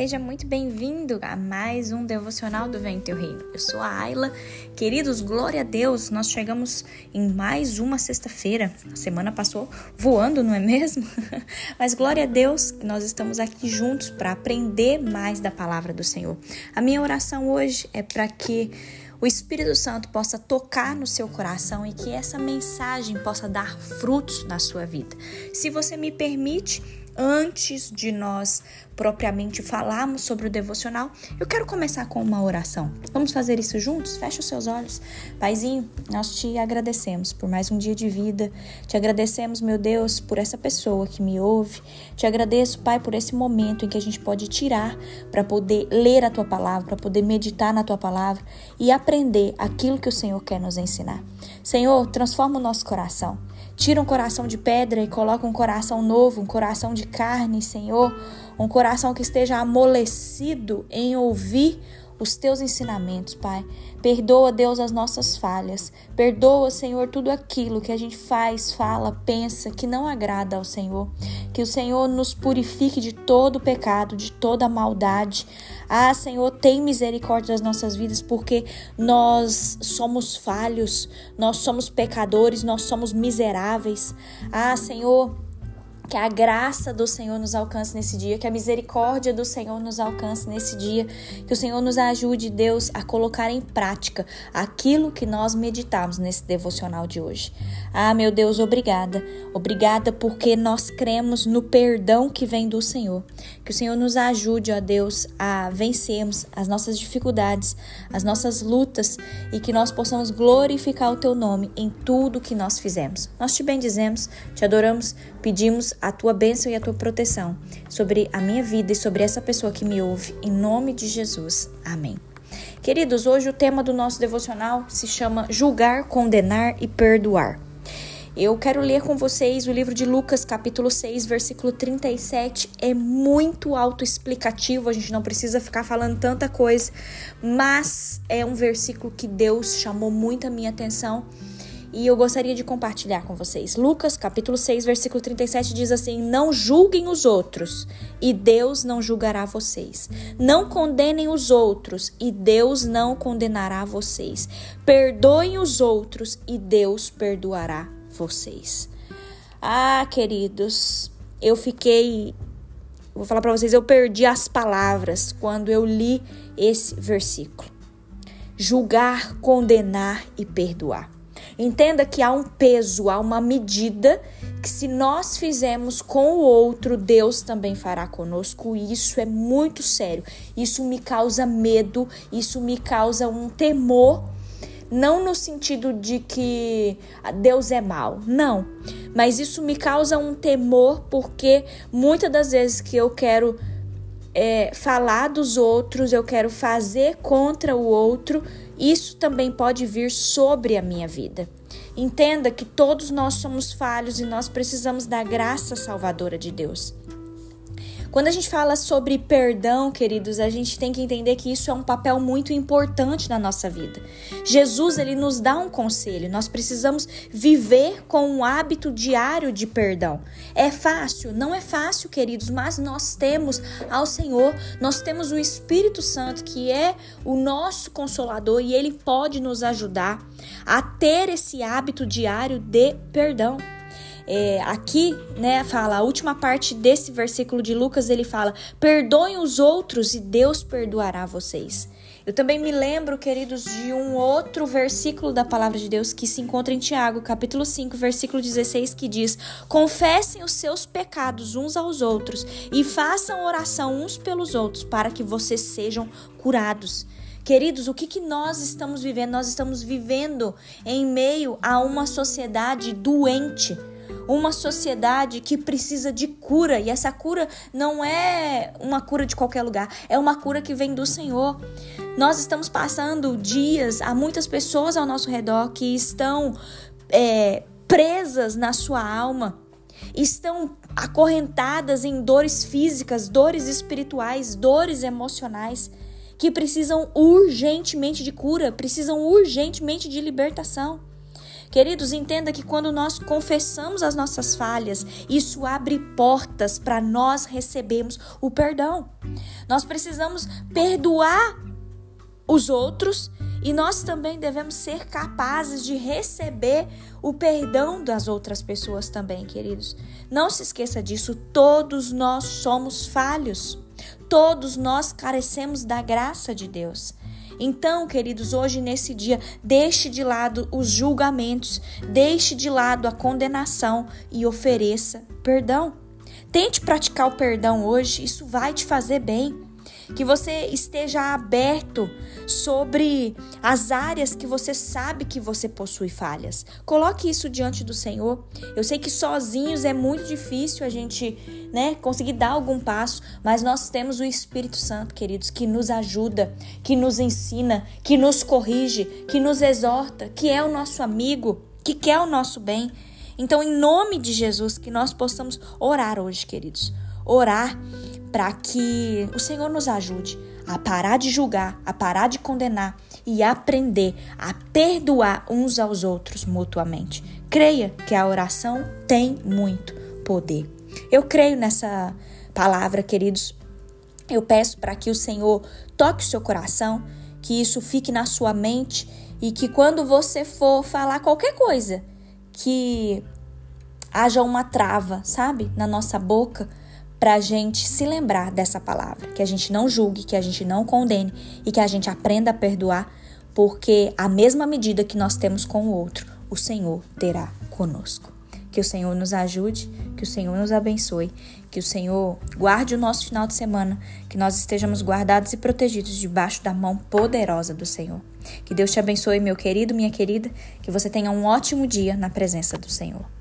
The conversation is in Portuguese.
Seja muito bem-vindo a mais um devocional do Vem Teu Reino. Eu sou a Ayla. Queridos, glória a Deus, nós chegamos em mais uma sexta-feira. A semana passou voando, não é mesmo? Mas glória a Deus, nós estamos aqui juntos para aprender mais da palavra do Senhor. A minha oração hoje é para que o Espírito Santo possa tocar no seu coração e que essa mensagem possa dar frutos na sua vida. Se você me permite, antes de nós propriamente falarmos sobre o devocional, eu quero começar com uma oração. Vamos fazer isso juntos? Feche os seus olhos. Paizinho, nós te agradecemos por mais um dia de vida. Te agradecemos, meu Deus, por essa pessoa que me ouve. Te agradeço, Pai, por esse momento em que a gente pode tirar para poder ler a tua palavra, para poder meditar na tua palavra e aprender aquilo que o Senhor quer nos ensinar. Senhor, transforma o nosso coração. Tira um coração de pedra e coloca um coração novo, um coração de carne, Senhor. Um coração que esteja amolecido em ouvir os teus ensinamentos, Pai. Perdoa, Deus, as nossas falhas. Perdoa, Senhor, tudo aquilo que a gente faz, fala, pensa que não agrada ao Senhor. Que o Senhor nos purifique de todo pecado, de toda maldade. Ah, Senhor, tem misericórdia das nossas vidas, porque nós somos falhos, nós somos pecadores, nós somos miseráveis. Ah, Senhor, que a graça do Senhor nos alcance nesse dia, que a misericórdia do Senhor nos alcance nesse dia, que o Senhor nos ajude, Deus, a colocar em prática aquilo que nós meditamos nesse devocional de hoje. Ah, meu Deus, obrigada. Obrigada porque nós cremos no perdão que vem do Senhor. Que o Senhor nos ajude, ó Deus, a vencermos as nossas dificuldades, as nossas lutas e que nós possamos glorificar o teu nome em tudo que nós fizemos. Nós te bendizemos, te adoramos, pedimos a tua bênção e a tua proteção sobre a minha vida e sobre essa pessoa que me ouve, em nome de Jesus. Amém. Queridos, hoje o tema do nosso devocional se chama Julgar, Condenar e Perdoar. Eu quero ler com vocês o livro de Lucas, capítulo 6, versículo 37. É muito autoexplicativo, a gente não precisa ficar falando tanta coisa, mas é um versículo que Deus chamou muito a minha atenção e eu gostaria de compartilhar com vocês. Lucas, capítulo 6, versículo 37 diz assim: Não julguem os outros, e Deus não julgará vocês. Não condenem os outros, e Deus não condenará vocês. Perdoem os outros, e Deus perdoará vocês. Ah, queridos, eu fiquei Vou falar para vocês, eu perdi as palavras quando eu li esse versículo. Julgar, condenar e perdoar. Entenda que há um peso, há uma medida que se nós fizermos com o outro, Deus também fará conosco. Isso é muito sério. Isso me causa medo, isso me causa um temor, não no sentido de que Deus é mal, não. Mas isso me causa um temor porque muitas das vezes que eu quero é, falar dos outros, eu quero fazer contra o outro, isso também pode vir sobre a minha vida. Entenda que todos nós somos falhos e nós precisamos da graça salvadora de Deus. Quando a gente fala sobre perdão, queridos, a gente tem que entender que isso é um papel muito importante na nossa vida. Jesus, ele nos dá um conselho. Nós precisamos viver com um hábito diário de perdão. É fácil? Não é fácil, queridos, mas nós temos ao Senhor, nós temos o Espírito Santo, que é o nosso consolador e ele pode nos ajudar a ter esse hábito diário de perdão. É, aqui, né, fala, a última parte desse versículo de Lucas, ele fala: perdoem os outros e Deus perdoará vocês. Eu também me lembro, queridos, de um outro versículo da palavra de Deus que se encontra em Tiago, capítulo 5, versículo 16, que diz: Confessem os seus pecados uns aos outros e façam oração uns pelos outros para que vocês sejam curados. Queridos, o que, que nós estamos vivendo? Nós estamos vivendo em meio a uma sociedade doente uma sociedade que precisa de cura e essa cura não é uma cura de qualquer lugar, é uma cura que vem do Senhor. Nós estamos passando dias, há muitas pessoas ao nosso redor que estão é, presas na sua alma, estão acorrentadas em dores físicas, dores espirituais, dores emocionais que precisam urgentemente de cura, precisam urgentemente de libertação. Queridos, entenda que quando nós confessamos as nossas falhas, isso abre portas para nós recebermos o perdão. Nós precisamos perdoar os outros e nós também devemos ser capazes de receber o perdão das outras pessoas também, queridos. Não se esqueça disso, todos nós somos falhos. Todos nós carecemos da graça de Deus. Então, queridos, hoje nesse dia, deixe de lado os julgamentos, deixe de lado a condenação e ofereça perdão. Tente praticar o perdão hoje, isso vai te fazer bem que você esteja aberto sobre as áreas que você sabe que você possui falhas. Coloque isso diante do Senhor. Eu sei que sozinhos é muito difícil a gente, né, conseguir dar algum passo, mas nós temos o Espírito Santo, queridos, que nos ajuda, que nos ensina, que nos corrige, que nos exorta, que é o nosso amigo, que quer o nosso bem. Então, em nome de Jesus, que nós possamos orar hoje, queridos. Orar para que o Senhor nos ajude a parar de julgar, a parar de condenar e aprender a perdoar uns aos outros mutuamente. Creia que a oração tem muito poder. Eu creio nessa palavra, queridos. Eu peço para que o Senhor toque o seu coração, que isso fique na sua mente e que quando você for falar qualquer coisa, que haja uma trava, sabe, na nossa boca para a gente se lembrar dessa palavra, que a gente não julgue, que a gente não condene e que a gente aprenda a perdoar, porque a mesma medida que nós temos com o outro, o Senhor terá conosco. Que o Senhor nos ajude, que o Senhor nos abençoe, que o Senhor guarde o nosso final de semana, que nós estejamos guardados e protegidos debaixo da mão poderosa do Senhor. Que Deus te abençoe, meu querido, minha querida, que você tenha um ótimo dia na presença do Senhor.